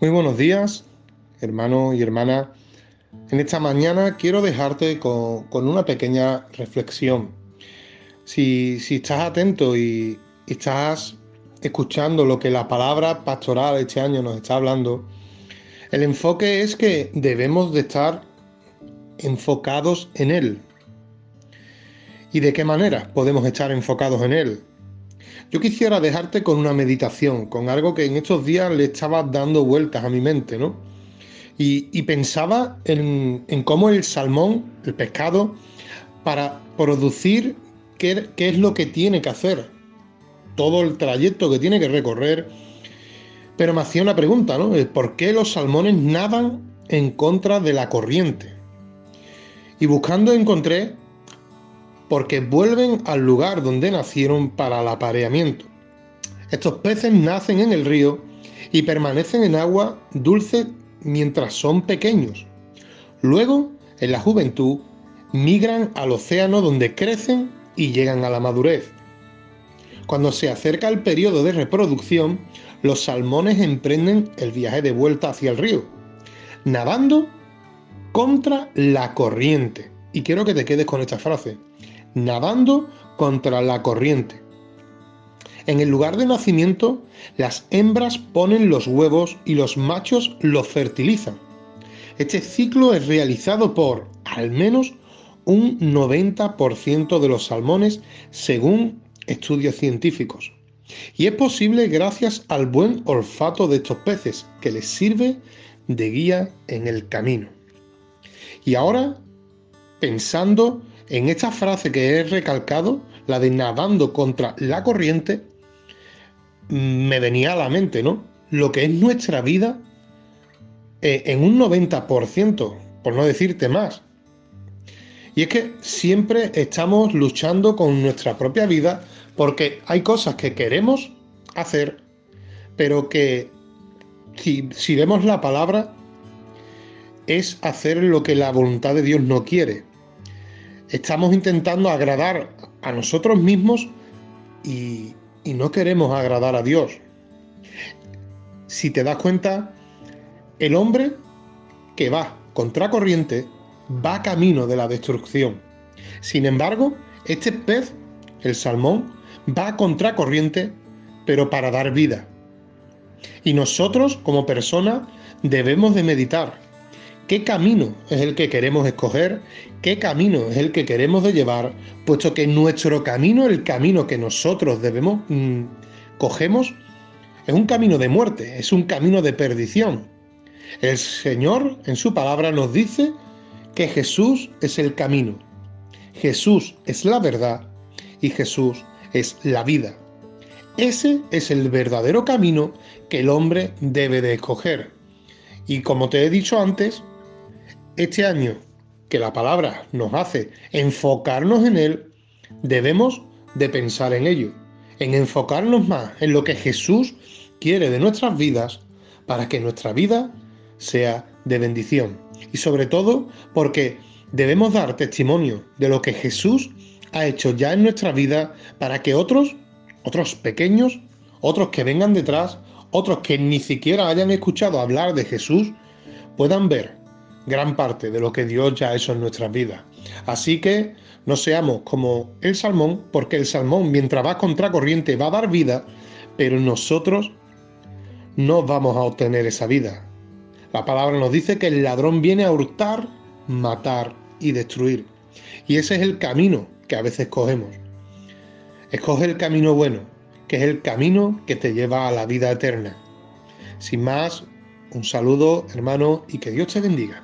Muy buenos días, hermano y hermana. En esta mañana quiero dejarte con, una pequeña reflexión. Si, estás atento y, y estás escuchando lo que la palabra pastoral este año nos está hablando, el enfoque es que debemos de estar enfocados en Él. ¿Y de qué manera podemos estar enfocados en Él? Yo quisiera dejarte con una meditación, con algo que en estos días le estaba dando vueltas a mi mente, ¿no? Y, pensaba en, cómo el salmón, el pescado, para producir qué, es lo que tiene que hacer, todo el trayecto que tiene que recorrer. Pero me hacía una pregunta, ¿no? ¿Por qué los salmones nadan en contra de la corriente? Y buscando encontré porque vuelven al lugar donde nacieron para el apareamiento. Estos peces nacen en el río y permanecen en agua dulce mientras son pequeños. Luego, en la juventud, migran al océano donde crecen y llegan a la madurez. Cuando se acerca el periodo de reproducción, los salmones emprenden el viaje de vuelta hacia el río, nadando contra la corriente. Y quiero que te quedes con esta frase nadando contra la corriente. En el lugar de nacimiento, las hembras ponen los huevos y los machos los fertilizan. Este ciclo es realizado por al menos un 90% de los salmones según estudios científicos. Y es posible gracias al buen olfato de estos peces que les sirve de guía en el camino. Y ahora, pensando en esta frase que he recalcado, la de nadando contra la corriente, me venía a la mente, ¿no? Lo que es nuestra vida eh, en un 90%, por no decirte más. Y es que siempre estamos luchando con nuestra propia vida porque hay cosas que queremos hacer, pero que si, si vemos la palabra, es hacer lo que la voluntad de Dios no quiere estamos intentando agradar a nosotros mismos y, no queremos agradar a Dios. Si te das cuenta, el hombre que va contracorriente va camino de la destrucción. Sin embargo, este pez, el salmón, va contracorriente, pero para dar vida. Y nosotros, como personas, debemos de meditar qué camino es el que queremos escoger, qué camino es el que queremos de llevar, puesto que nuestro camino, el camino que nosotros debemos mm, cogemos, es un camino de muerte, es un camino de perdición. El Señor en su palabra nos dice que Jesús es el camino, Jesús es la verdad y Jesús es la vida. Ese es el verdadero camino que el hombre debe de escoger. Y como te he dicho antes, este año que la palabra nos hace enfocarnos en él, debemos de pensar en ello, en enfocarnos más en lo que Jesús quiere de nuestras vidas para que nuestra vida sea de bendición. Y sobre todo porque debemos dar testimonio de lo que Jesús ha hecho ya en nuestra vida para que otros, otros pequeños, otros que vengan detrás, otros que ni siquiera hayan escuchado hablar de Jesús, puedan ver gran parte de lo que Dios ya ha hecho en nuestras vidas. Así que no seamos como el salmón, porque el salmón mientras va contracorriente va a dar vida, pero nosotros no vamos a obtener esa vida. La palabra nos dice que el ladrón viene a hurtar, matar y destruir. Y ese es el camino que a veces cogemos. Escoge el camino bueno, que es el camino que te lleva a la vida eterna. Sin más, un saludo hermano y que Dios te bendiga.